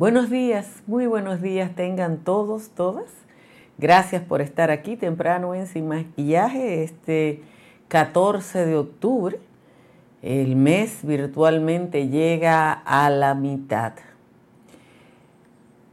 Buenos días, muy buenos días tengan todos, todas. Gracias por estar aquí temprano en Sin Maquillaje este 14 de octubre. El mes virtualmente llega a la mitad.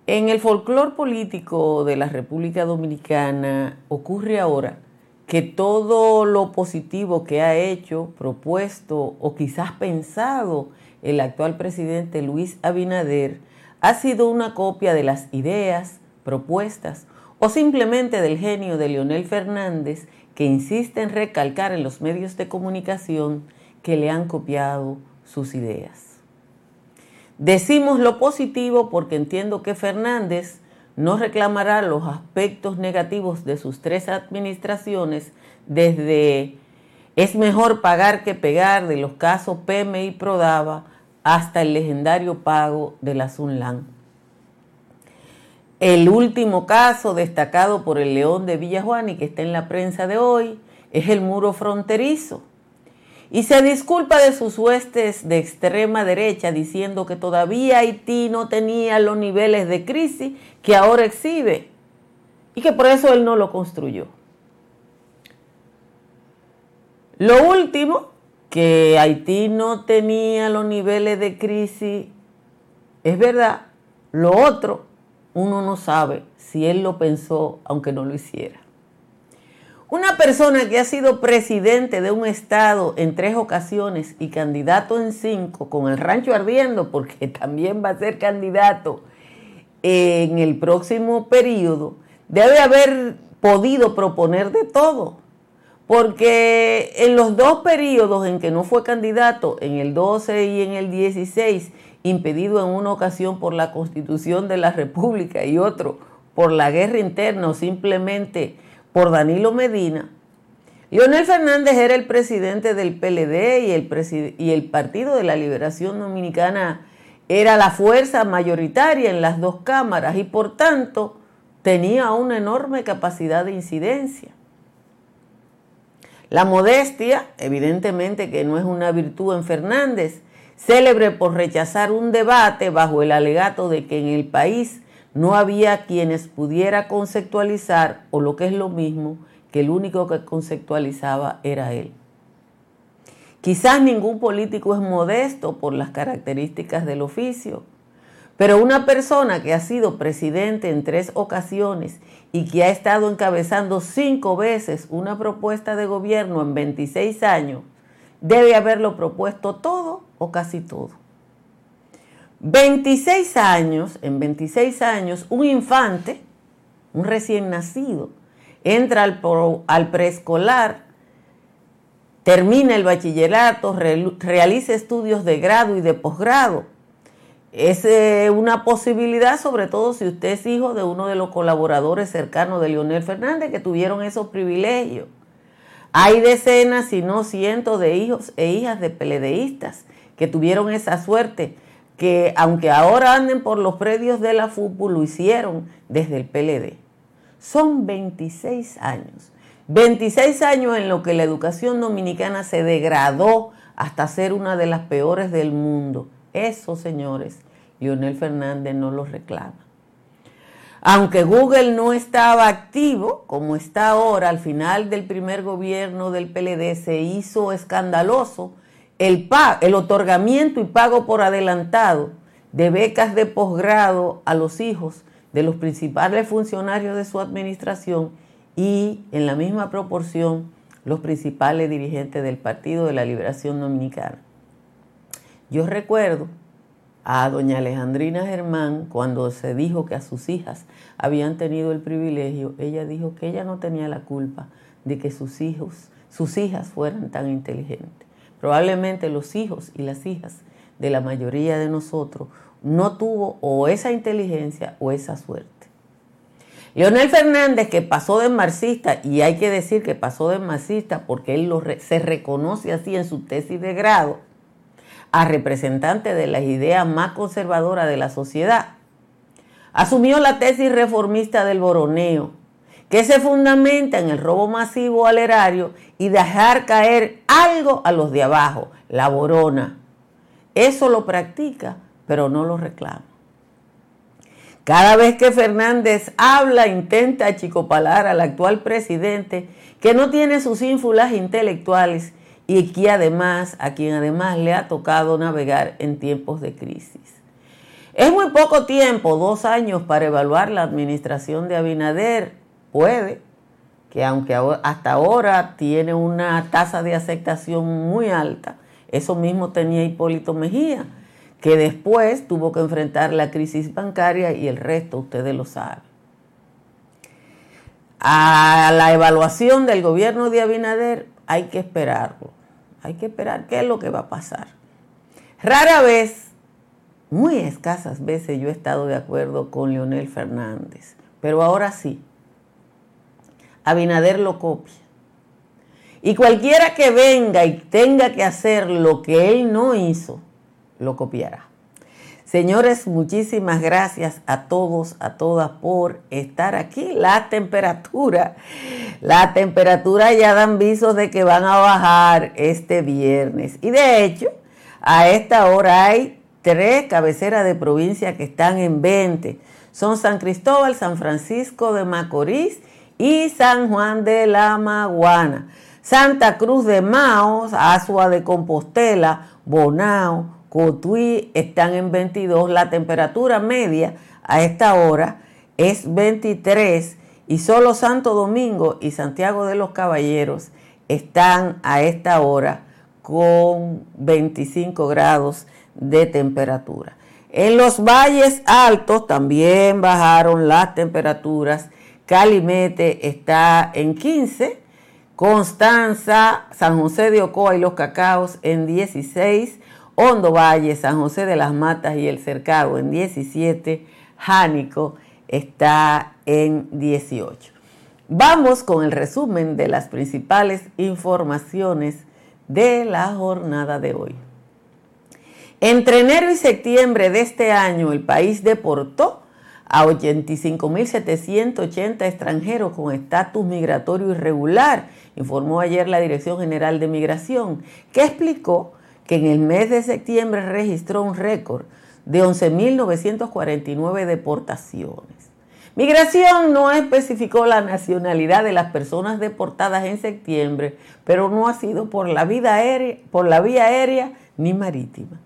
En el folclore político de la República Dominicana ocurre ahora que todo lo positivo que ha hecho, propuesto o quizás pensado el actual presidente Luis Abinader ha sido una copia de las ideas, propuestas o simplemente del genio de Leonel Fernández que insiste en recalcar en los medios de comunicación que le han copiado sus ideas. Decimos lo positivo porque entiendo que Fernández no reclamará los aspectos negativos de sus tres administraciones desde es mejor pagar que pegar de los casos PMI y Prodava hasta el legendario pago de la Sunlan. El último caso destacado por el León de Villajuan y que está en la prensa de hoy es el muro fronterizo. Y se disculpa de sus huestes de extrema derecha diciendo que todavía Haití no tenía los niveles de crisis que ahora exhibe y que por eso él no lo construyó. Lo último que Haití no tenía los niveles de crisis, es verdad. Lo otro, uno no sabe si él lo pensó aunque no lo hiciera. Una persona que ha sido presidente de un estado en tres ocasiones y candidato en cinco, con el rancho ardiendo, porque también va a ser candidato en el próximo periodo, debe haber podido proponer de todo porque en los dos periodos en que no fue candidato, en el 12 y en el 16, impedido en una ocasión por la constitución de la República y otro por la guerra interna o simplemente por Danilo Medina, Leonel Fernández era el presidente del PLD y el, y el Partido de la Liberación Dominicana era la fuerza mayoritaria en las dos cámaras y por tanto tenía una enorme capacidad de incidencia. La modestia, evidentemente que no es una virtud en Fernández, célebre por rechazar un debate bajo el alegato de que en el país no había quienes pudiera conceptualizar, o lo que es lo mismo, que el único que conceptualizaba era él. Quizás ningún político es modesto por las características del oficio, pero una persona que ha sido presidente en tres ocasiones y que ha estado encabezando cinco veces una propuesta de gobierno en 26 años, debe haberlo propuesto todo o casi todo. 26 años, en 26 años, un infante, un recién nacido, entra al, al preescolar, termina el bachillerato, realiza estudios de grado y de posgrado es eh, una posibilidad, sobre todo si usted es hijo de uno de los colaboradores cercanos de Leonel Fernández que tuvieron esos privilegios. Hay decenas, si no cientos de hijos e hijas de peledeístas que tuvieron esa suerte, que aunque ahora anden por los predios de la fútbol, lo hicieron desde el PLD. Son 26 años. 26 años en lo que la educación dominicana se degradó hasta ser una de las peores del mundo eso, señores, Lionel Fernández no lo reclama. Aunque Google no estaba activo, como está ahora, al final del primer gobierno del PLD se hizo escandaloso el, el otorgamiento y pago por adelantado de becas de posgrado a los hijos de los principales funcionarios de su administración y en la misma proporción los principales dirigentes del Partido de la Liberación Dominicana. Yo recuerdo a doña Alejandrina Germán cuando se dijo que a sus hijas habían tenido el privilegio, ella dijo que ella no tenía la culpa de que sus hijos, sus hijas fueran tan inteligentes. Probablemente los hijos y las hijas de la mayoría de nosotros no tuvo o esa inteligencia o esa suerte. Leonel Fernández, que pasó de marxista, y hay que decir que pasó de marxista porque él se reconoce así en su tesis de grado, a representante de las ideas más conservadoras de la sociedad. Asumió la tesis reformista del boroneo, que se fundamenta en el robo masivo al erario y dejar caer algo a los de abajo, la borona. Eso lo practica, pero no lo reclama. Cada vez que Fernández habla, intenta achicopalar al actual presidente, que no tiene sus ínfulas intelectuales y que además, a quien además le ha tocado navegar en tiempos de crisis. Es muy poco tiempo, dos años, para evaluar la administración de Abinader. Puede que aunque hasta ahora tiene una tasa de aceptación muy alta, eso mismo tenía Hipólito Mejía, que después tuvo que enfrentar la crisis bancaria y el resto ustedes lo saben. A la evaluación del gobierno de Abinader hay que esperarlo, hay que esperar qué es lo que va a pasar. Rara vez, muy escasas veces yo he estado de acuerdo con Leonel Fernández, pero ahora sí. Abinader lo copia. Y cualquiera que venga y tenga que hacer lo que él no hizo, lo copiará. Señores, muchísimas gracias a todos, a todas por estar aquí. La temperatura, la temperatura ya dan visos de que van a bajar este viernes. Y de hecho, a esta hora hay tres cabeceras de provincia que están en 20. Son San Cristóbal, San Francisco de Macorís y San Juan de la Maguana. Santa Cruz de Maos, Asua de Compostela, Bonao, Cotuí están en 22. La temperatura media a esta hora es 23 y solo Santo Domingo y Santiago de los Caballeros están a esta hora con 25 grados de temperatura. En los valles altos también bajaron las temperaturas Calimete está en 15, Constanza, San José de Ocoa y Los Cacaos en 16, Hondo Valle, San José de las Matas y El Cercado en 17, Jánico está en 18. Vamos con el resumen de las principales informaciones de la jornada de hoy. Entre enero y septiembre de este año, el país deportó a 85.780 extranjeros con estatus migratorio irregular, informó ayer la Dirección General de Migración, que explicó que en el mes de septiembre registró un récord de 11.949 deportaciones. Migración no especificó la nacionalidad de las personas deportadas en septiembre, pero no ha sido por la, por la vía aérea ni marítima.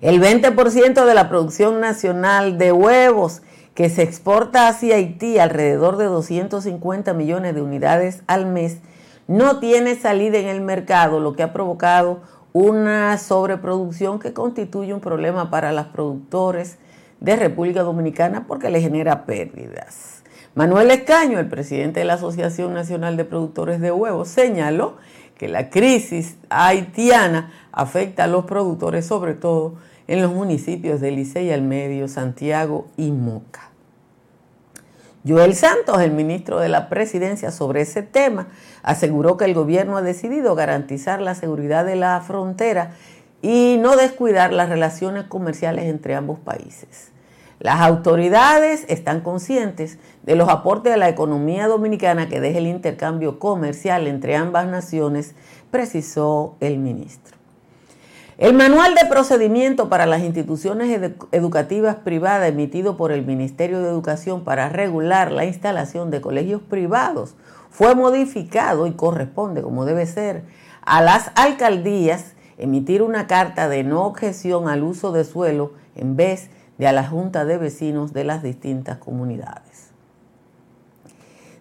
El 20% de la producción nacional de huevos que se exporta hacia Haití, alrededor de 250 millones de unidades al mes, no tiene salida en el mercado, lo que ha provocado una sobreproducción que constituye un problema para los productores de República Dominicana porque le genera pérdidas. Manuel Escaño, el presidente de la Asociación Nacional de Productores de Huevos, señaló que la crisis haitiana afecta a los productores, sobre todo en los municipios de Licey al Medio, Santiago y Moca. Joel Santos, el ministro de la Presidencia, sobre ese tema, aseguró que el gobierno ha decidido garantizar la seguridad de la frontera y no descuidar las relaciones comerciales entre ambos países. Las autoridades están conscientes de los aportes a la economía dominicana que deja el intercambio comercial entre ambas naciones, precisó el ministro. El manual de procedimiento para las instituciones educativas privadas emitido por el Ministerio de Educación para regular la instalación de colegios privados fue modificado y corresponde, como debe ser, a las alcaldías emitir una carta de no objeción al uso de suelo en vez de a la Junta de Vecinos de las distintas comunidades.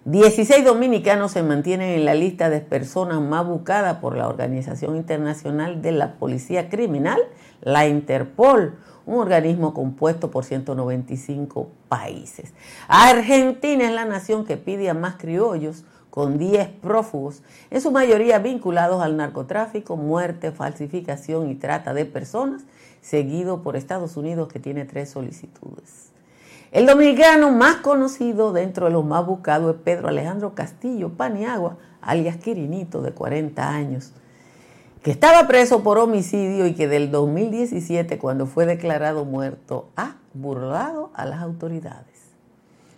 16 dominicanos se mantienen en la lista de personas más buscadas por la Organización Internacional de la Policía Criminal, la Interpol, un organismo compuesto por 195 países. Argentina es la nación que pide a más criollos con 10 prófugos, en su mayoría vinculados al narcotráfico, muerte, falsificación y trata de personas, seguido por Estados Unidos que tiene tres solicitudes. El dominicano más conocido dentro de los más buscados es Pedro Alejandro Castillo Paniagua, alias Quirinito, de 40 años, que estaba preso por homicidio y que del 2017, cuando fue declarado muerto, ha burlado a las autoridades.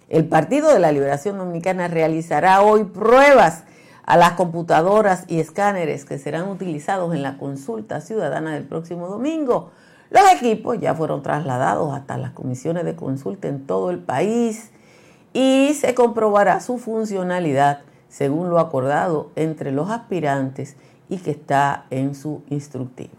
El Partido de la Liberación Dominicana realizará hoy pruebas a las computadoras y escáneres que serán utilizados en la consulta ciudadana del próximo domingo Los equipos ya fueron trasladados hasta las comisiones de consulta en todo el país y se comprobará su funcionalidad según lo acordado entre los aspirantes y que está en su instructivo.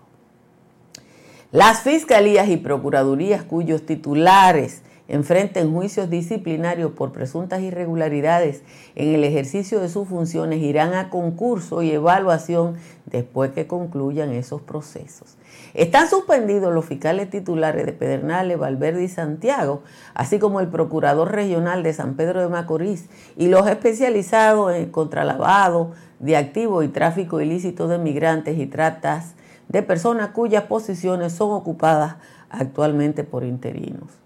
Las fiscalías y procuradurías cuyos titulares enfrenten juicios disciplinarios por presuntas irregularidades en el ejercicio de sus funciones irán a concurso y evaluación después que concluyan esos procesos. Están suspendidos los fiscales titulares de Pedernales, Valverde y Santiago, así como el procurador regional de San Pedro de Macorís y los especializados en contralavado de activos y tráfico ilícito de migrantes y tratas de personas cuyas posiciones son ocupadas actualmente por interinos.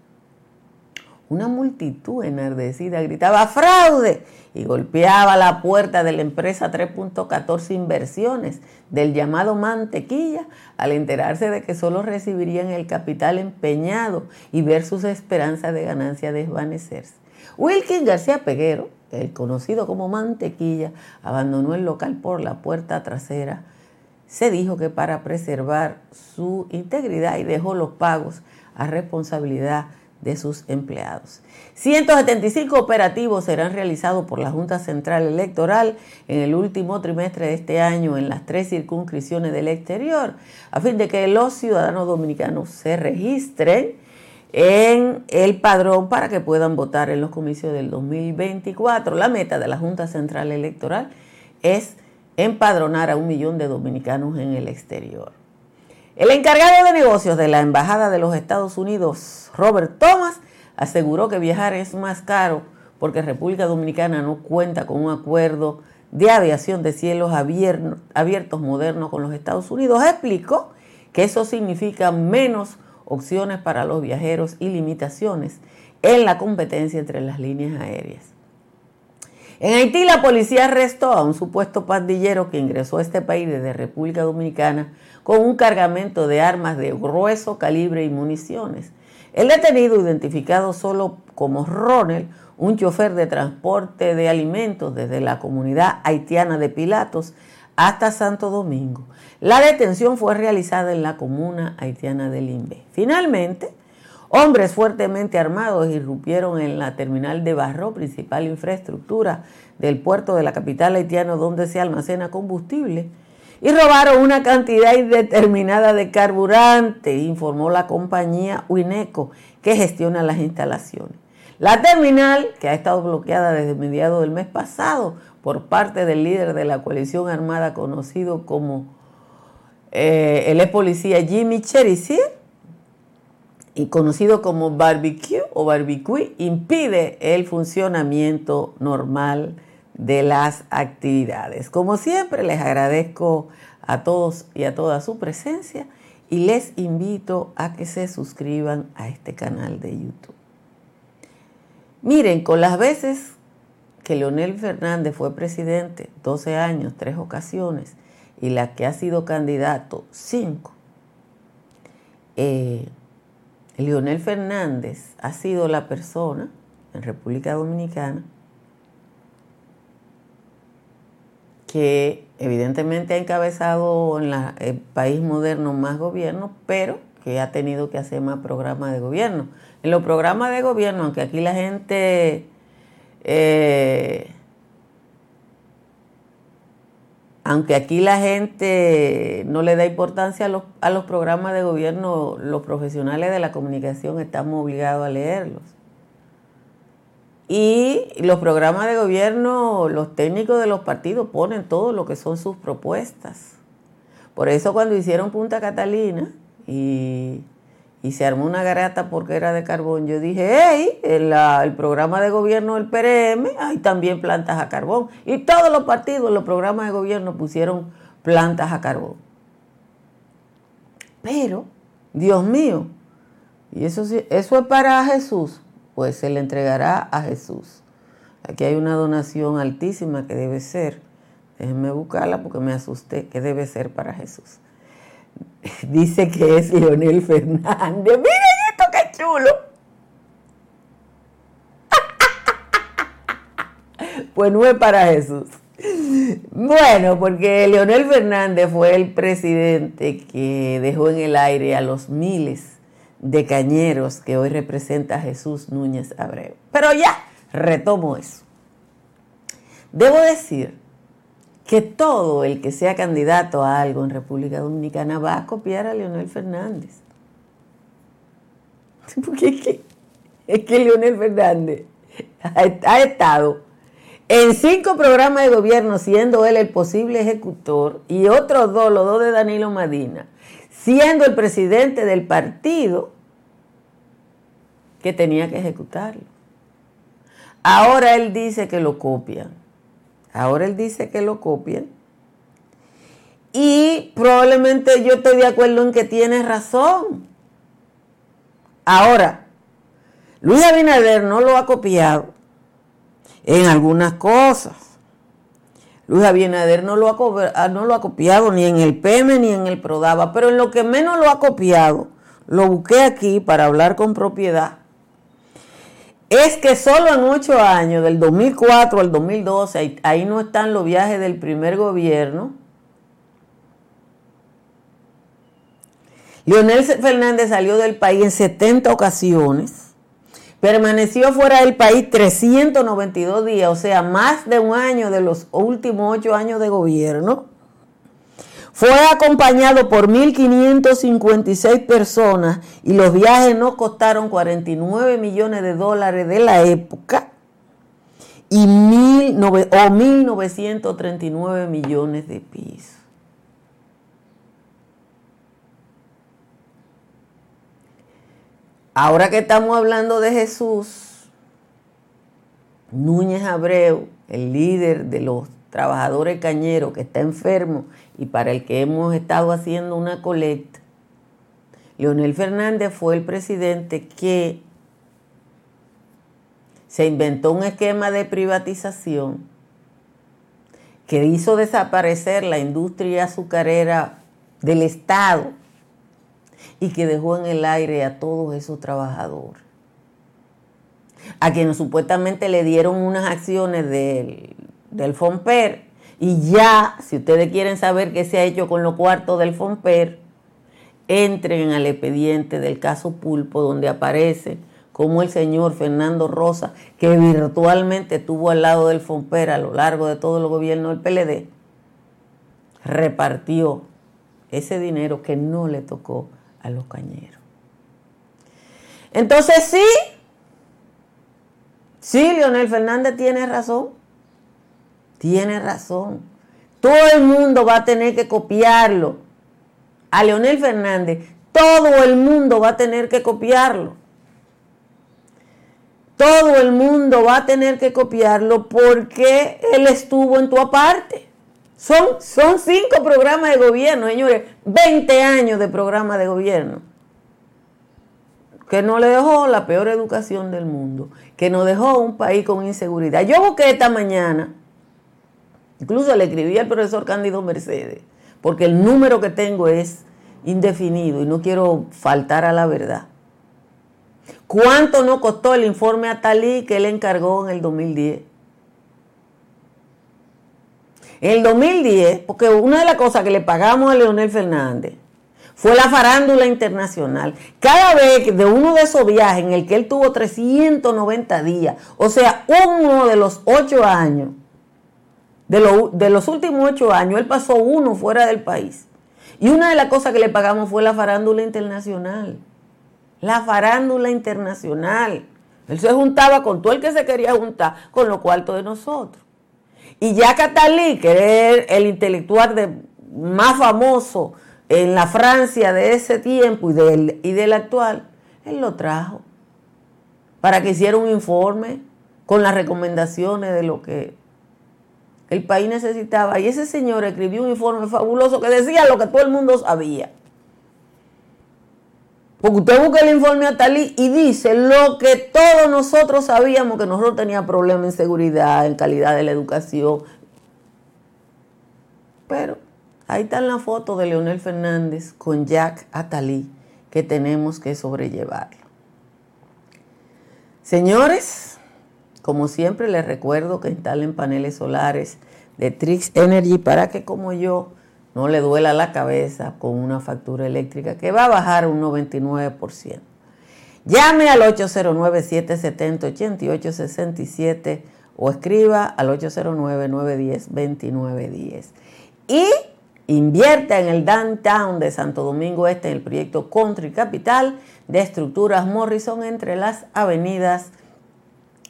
Una multitud enardecida gritaba fraude y golpeaba la puerta de la empresa 3.14 Inversiones del llamado Mantequilla al enterarse de que solo recibirían el capital empeñado y ver sus esperanzas de ganancia desvanecerse. Wilkin García Peguero, el conocido como Mantequilla, abandonó el local por la puerta trasera. Se dijo que para preservar su integridad y dejó los pagos a responsabilidad de sus empleados. 175 operativos serán realizados por la Junta Central Electoral en el último trimestre de este año en las tres circunscripciones del exterior, a fin de que los ciudadanos dominicanos se registren en el padrón para que puedan votar en los comicios del 2024. La meta de la Junta Central Electoral es empadronar a un millón de dominicanos en el exterior. El encargado de negocios de la Embajada de los Estados Unidos, Robert Thomas, aseguró que viajar es más caro porque República Dominicana no cuenta con un acuerdo de aviación de cielos abiertos modernos con los Estados Unidos. Explicó que eso significa menos opciones para los viajeros y limitaciones en la competencia entre las líneas aéreas. En Haití la policía arrestó a un supuesto pandillero que ingresó a este país desde República Dominicana con un cargamento de armas de grueso calibre y municiones. El detenido, identificado solo como Ronald, un chofer de transporte de alimentos desde la comunidad haitiana de Pilatos hasta Santo Domingo. La detención fue realizada en la comuna haitiana de Limbe. Finalmente, hombres fuertemente armados irrumpieron en la terminal de Barro, principal infraestructura del puerto de la capital haitiana donde se almacena combustible, y robaron una cantidad indeterminada de carburante, informó la compañía Wineco, que gestiona las instalaciones. La terminal, que ha estado bloqueada desde mediados del mes pasado por parte del líder de la coalición armada conocido como eh, el ex policía Jimmy Cherisier, conocido como barbecue o barbecue, impide el funcionamiento normal de las actividades. Como siempre, les agradezco a todos y a toda su presencia y les invito a que se suscriban a este canal de YouTube. Miren, con las veces que Leonel Fernández fue presidente, 12 años, tres ocasiones, y la que ha sido candidato, cinco, eh, Leonel Fernández ha sido la persona en República Dominicana que evidentemente ha encabezado en el país moderno más gobierno, pero que ha tenido que hacer más programas de gobierno. En los programas de gobierno, aunque aquí la gente eh, aunque aquí la gente no le da importancia a los, a los programas de gobierno, los profesionales de la comunicación estamos obligados a leerlos. Y los programas de gobierno, los técnicos de los partidos ponen todo lo que son sus propuestas. Por eso cuando hicieron Punta Catalina y, se armó una garata porque era de carbón, yo dije, hey, el, programa de gobierno del PRM hay también plantas a carbón. Y todos los partidos los programas de gobierno pusieron plantas a carbón. Pero, Dios mío, y eso, eso es para Jesús pues se le entregará a Jesús. Aquí hay una donación altísima que debe ser, déjenme buscarla porque me asusté, que debe ser para Jesús. Dice que es Leonel Fernández. Miren esto, qué chulo. pues no es para Jesús. Bueno, porque Leonel Fernández fue el presidente que dejó en el aire a los miles de cañeros que hoy representa Jesús Núñez Abreu. Pero ya, retomo eso. Debo decir que todo el que sea candidato a algo en República Dominicana va a copiar a Leonel Fernández. Porque es que, es Leonel Fernández ha estado en cinco programas de gobierno, siendo él el posible ejecutor, y otros dos, los dos de Danilo Madina, siendo el presidente del partido que tenía que ejecutarlo. Ahora él dice que lo copian. Ahora él dice que lo copian. Y probablemente yo estoy de acuerdo en que tiene razón. Ahora, Luis Abinader no lo ha copiado en algunas cosas. Luis Abinader no lo, ha, ah, no lo ha copiado ni en el PM ni en el Prodava, pero en lo que menos lo ha copiado, lo busqué aquí para hablar con propiedad, es que solo en ocho años, del 2004 al 2012, ahí no están los viajes del primer gobierno, Leonel Fernández salió del país en 70 ocasiones Permaneció fuera del país 392 días, o sea, más de un año de los últimos ocho años de gobierno. Fue acompañado por 1.556 personas y los viajes no costaron 49 millones de dólares de la época y mil, o 1.939 millones de pesos. Ahora que estamos hablando de Jesús, Núñez Abreu, el líder de los trabajadores cañeros que está enfermo y para el que hemos estado haciendo una colecta, Leonel Fernández fue el presidente que se inventó un esquema de privatización que hizo desaparecer la industria azucarera del Estado y que dejó en el aire a todos esos trabajadores, a quienes supuestamente le dieron unas acciones del, del FOMPER y ya, si ustedes quieren saber qué se ha hecho con los cuartos del FOMPER, entren al expediente del caso Pulpo, donde aparece como el señor Fernando Rosa, que virtualmente estuvo al lado del FOMPER a lo largo de todo el gobierno del PLD, repartió ese dinero que no le tocó a los cañeros. Entonces sí, sí, Leonel Fernández tiene razón. Tiene razón. Todo el mundo va a tener que copiarlo. A Leonel Fernández, todo el mundo va a tener que copiarlo. Todo el mundo va a tener que copiarlo porque él estuvo en tu aparte. Son, son cinco programas de gobierno, señores, 20 años de programa de gobierno, que no le dejó la peor educación del mundo, que nos dejó un país con inseguridad. Yo busqué esta mañana, incluso le escribí al profesor Cándido Mercedes, porque el número que tengo es indefinido y no quiero faltar a la verdad. ¿Cuánto nos costó el informe a Talí que él encargó en el 2010? En el 2010, porque una de las cosas que le pagamos a Leonel Fernández fue la farándula internacional. Cada vez de uno de esos viajes en el que él tuvo 390 días, o sea, uno de los ocho años, de, los últimos ocho años, él pasó uno fuera del país. Y una de las cosas que le pagamos fue la farándula internacional. La farándula internacional. Él se juntaba con todo el que se quería juntar con los cuartos de nosotros. Y ya Catalí, que es el intelectual más famoso en la Francia de ese tiempo y del, y del actual, él lo trajo para que hiciera un informe con las recomendaciones de lo que el país necesitaba. Y ese señor escribió un informe fabuloso que decía lo que todo el mundo sabía. Porque usted busca el informe a Talí y dice lo que todos nosotros sabíamos que nosotros teníamos problemas en seguridad, en calidad de la educación. Pero ahí está la foto de Leonel Fernández con Jack Atalí que tenemos que sobrellevarlo. Señores, como siempre les recuerdo que instalen paneles solares de Trix Energy para que como yo no le duela la cabeza con una factura eléctrica que va a bajar un 99%. Llame al 809-770-8867 o escriba al 809-910-2910. Y invierta en el downtown de Santo Domingo Este en el proyecto Country Capital de estructuras Morrison entre las avenidas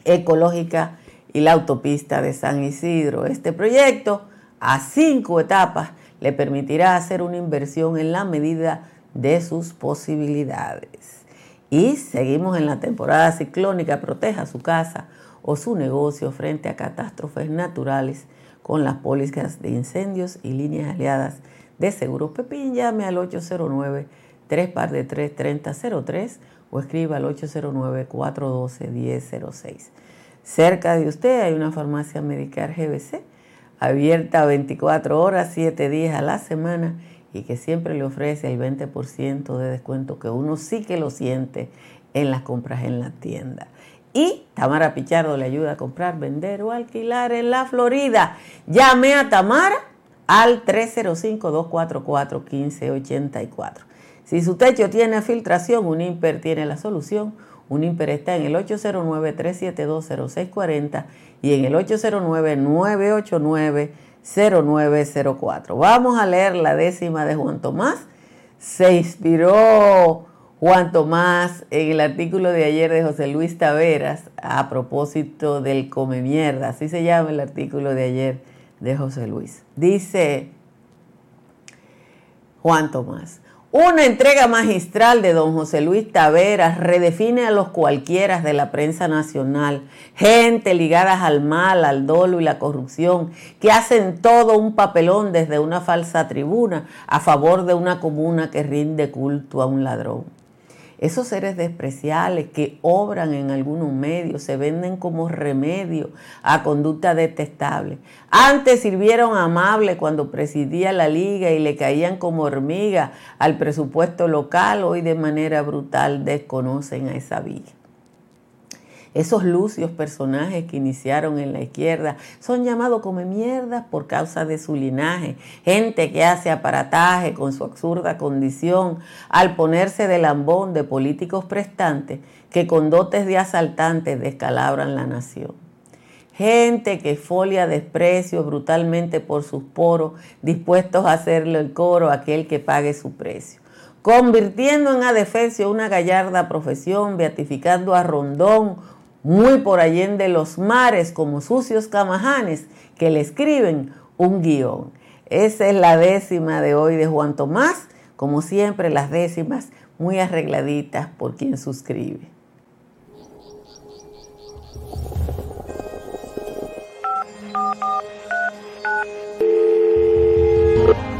Ecológica y la autopista de San Isidro. Este proyecto a cinco etapas le permitirá hacer una inversión en la medida de sus posibilidades. Y seguimos en la temporada ciclónica, proteja su casa o su negocio frente a catástrofes naturales con las pólizas de incendios y líneas aliadas de Seguros Pepín. Llame al 809 3 par de 3 3003 o escriba al 809 412 1006. Cerca de usted hay una farmacia Medicar GBC abierta 24 horas, 7 días a la semana y que siempre le ofrece el 20% de descuento que uno sí que lo siente en las compras en la tienda. Y Tamara Pichardo le ayuda a comprar, vender o alquilar en la Florida. Llame a Tamara al 305-244-1584. Si su techo tiene filtración, un IMPER tiene la solución. Un IMPER está en el 809-372-0640 y en el 809-989-0904. Vamos a leer la décima de Juan Tomás. Se inspiró Juan Tomás en el artículo de ayer de José Luis Taveras a propósito del come mierda, así se llama el artículo de ayer de José Luis. Dice Juan Tomás, una entrega magistral de don José Luis Taveras redefine a los cualquiera de la prensa nacional, gente ligada al mal, al dolo y la corrupción, que hacen todo un papelón desde una falsa tribuna a favor de una comuna que rinde culto a un ladrón. Esos seres despreciables que obran en algunos medios se venden como remedio a conducta detestable. Antes sirvieron amables cuando presidía la liga y le caían como hormiga al presupuesto local, hoy de manera brutal desconocen a esa villa. Esos lucios personajes que iniciaron en la izquierda son llamados come mierdas por causa de su linaje. Gente que hace aparataje con su absurda condición al ponerse de lambón de políticos prestantes que con dotes de asaltantes descalabran la nación. Gente que folia desprecio brutalmente por sus poros, dispuestos a hacerle el coro a aquel que pague su precio convirtiendo en adefesio una gallarda profesión, beatificando a Rondón, muy por allende los mares como sucios camajanes que le escriben un guion. Esa es la décima de hoy de Juan Tomás, como siempre las décimas muy arregladitas por quien suscribe.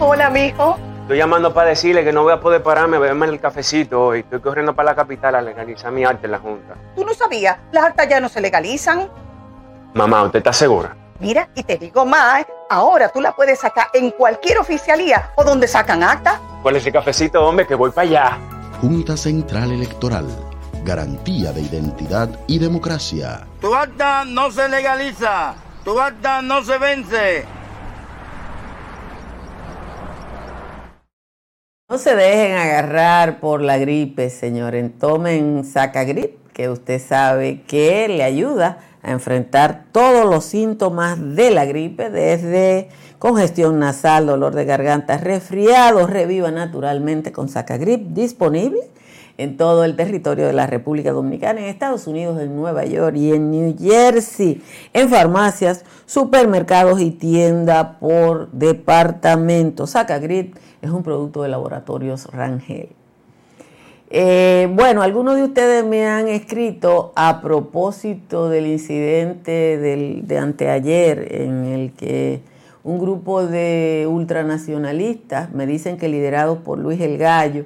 Hola, mijo. Estoy llamando para decirle que no voy a poder pararme a beberme el cafecito hoy. Estoy corriendo para la capital a legalizar mi arte en la Junta. ¿Tú no sabías? Las actas ya no se legalizan. Mamá, ¿usted está segura? Mira, y te digo más, ahora tú la puedes sacar en cualquier oficialía o donde sacan actas. ¿Cuál es ese cafecito, hombre? Que voy para allá. Junta Central Electoral. Garantía de identidad y democracia. Tu acta no se legaliza. Tu acta no se vence. No se dejen agarrar por la gripe, señores. Tomen Sacagrip, que usted sabe que le ayuda a enfrentar todos los síntomas de la gripe, desde congestión nasal, dolor de garganta, resfriado, reviva naturalmente con Sacagrip, disponible en todo el territorio de la República Dominicana, en Estados Unidos, en Nueva York y en New Jersey, en farmacias, supermercados y tienda por departamento. Sacagrip es un producto de laboratorios Rangel. Eh, bueno, algunos de ustedes me han escrito a propósito del incidente de anteayer en el que un grupo de ultranacionalistas, me dicen que liderados por Luis El Gallo,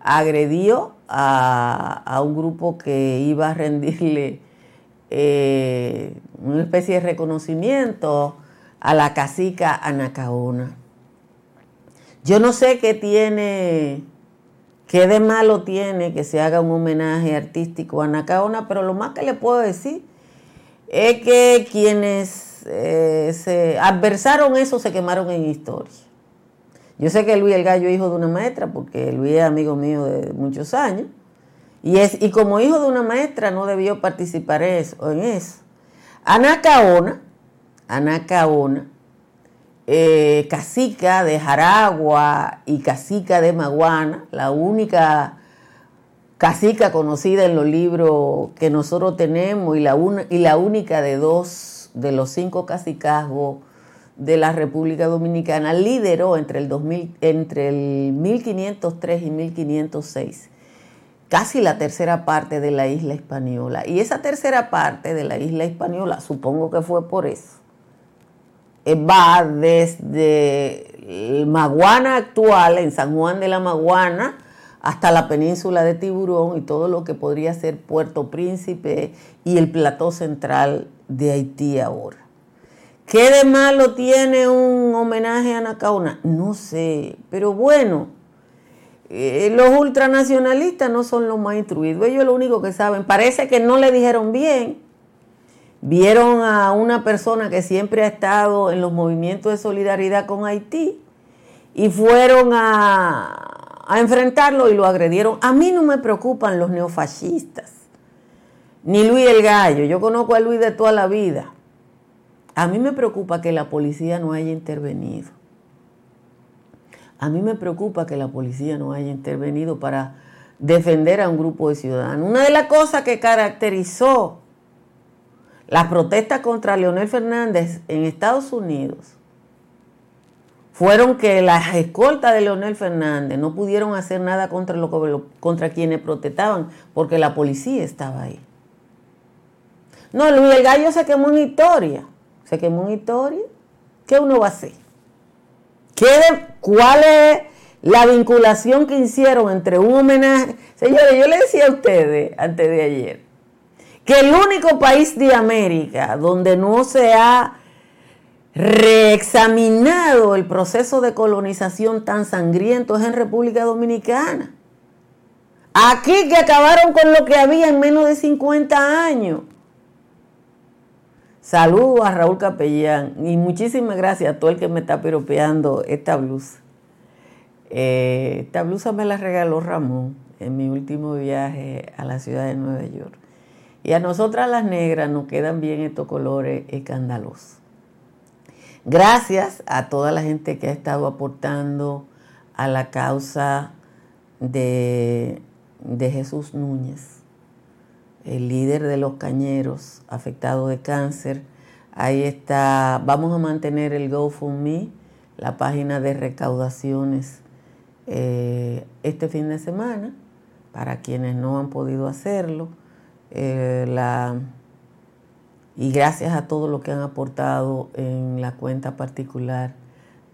agredió a, un grupo que iba a rendirle eh, una especie de reconocimiento a la cacica Anacaona. Yo no sé qué tiene, qué de malo tiene que se haga un homenaje artístico a Anacaona, pero lo más que le puedo decir es que quienes eh, se adversaron eso, se quemaron en historia. Yo sé que Luis el Gallo es hijo de una maestra, porque Luis es amigo mío de muchos años. Y, es, y como hijo de una maestra no debió participar eso, en eso. Ana Caona, Ana eh, cacica de Jaragua y cacica de Maguana, la única cacica conocida en los libros que nosotros tenemos y la, y la única de dos de los cinco cacicazgos de la República Dominicana, lideró entre el, 2000, entre el 1503 y 1506 casi la tercera parte de la isla española. Y esa tercera parte de la isla española, supongo que fue por eso, va desde Maguana actual, en San Juan de la Maguana, hasta la península de Tiburón y todo lo que podría ser Puerto Príncipe y el plató central de Haití ahora. ¿Qué de malo tiene un homenaje a Nacaona? No sé, pero bueno, eh, los ultranacionalistas no son los más instruidos, ellos lo único que saben, parece que no le dijeron bien, vieron a una persona que siempre ha estado en los movimientos de solidaridad con Haití y fueron a, a enfrentarlo y lo agredieron. A mí no me preocupan los neofascistas, ni Luis el Gallo, yo conozco a Luis de toda la vida. A mí me preocupa que la policía no haya intervenido. A mí me preocupa que la policía no haya intervenido para defender a un grupo de ciudadanos. Una de las cosas que caracterizó las protestas contra Leonel Fernández en Estados Unidos fueron que las escoltas de Leonel Fernández no pudieron hacer nada contra, contra quienes protestaban porque la policía estaba ahí. No, Luis el Gallo se quemó en historia. Se quemó en historia. ¿Qué uno va a hacer? ¿Cuál es la vinculación que hicieron entre un homenaje? Señores, yo le decía a ustedes antes de ayer que el único país de América donde no se ha reexaminado el proceso de colonización tan sangriento es en República Dominicana. Aquí que acabaron con lo que había en menos de 50 años. Saludo a Raúl Capellán y muchísimas gracias a todo el que me está piropeando esta blusa. Eh, esta blusa me la regaló Ramón en mi último viaje a la ciudad de Nueva York. Y a nosotras las negras nos quedan bien estos colores escandalosos. Gracias a toda la gente que ha estado aportando a la causa de, de Jesús Núñez el líder de los cañeros afectado de cáncer. Ahí está, vamos a mantener el GoFundMe, la página de recaudaciones eh, este fin de semana, para quienes no han podido hacerlo. Eh, y gracias a todos los que han aportado en la cuenta particular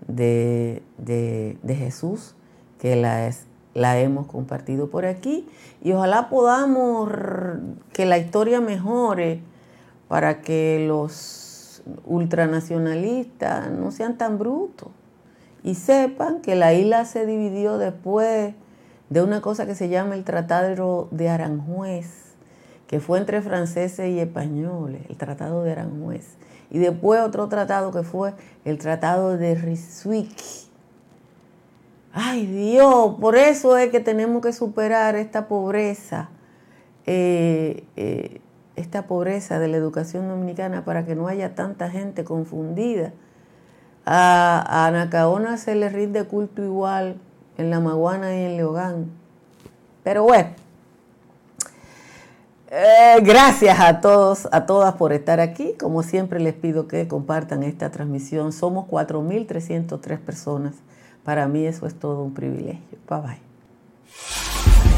de, de, de Jesús, que la es la hemos compartido por aquí y ojalá podamos que la historia mejore para que los ultranacionalistas no sean tan brutos y sepan que la isla se dividió después de una cosa que se llama el Tratado de Aranjuez, que fue entre franceses y españoles, el Tratado de Aranjuez, y después otro tratado que fue el Tratado de Ryswick Ay Dios, por eso es que tenemos que superar esta pobreza, eh, eh, esta pobreza de la educación dominicana para que no haya tanta gente confundida. A, Anacaona se le rinde culto igual en La Maguana y en Leogán. Pero bueno, eh, gracias a todos, a todas por estar aquí. Como siempre les pido que compartan esta transmisión. Somos 4.303 personas. Para mí eso es todo un privilegio. Bye bye.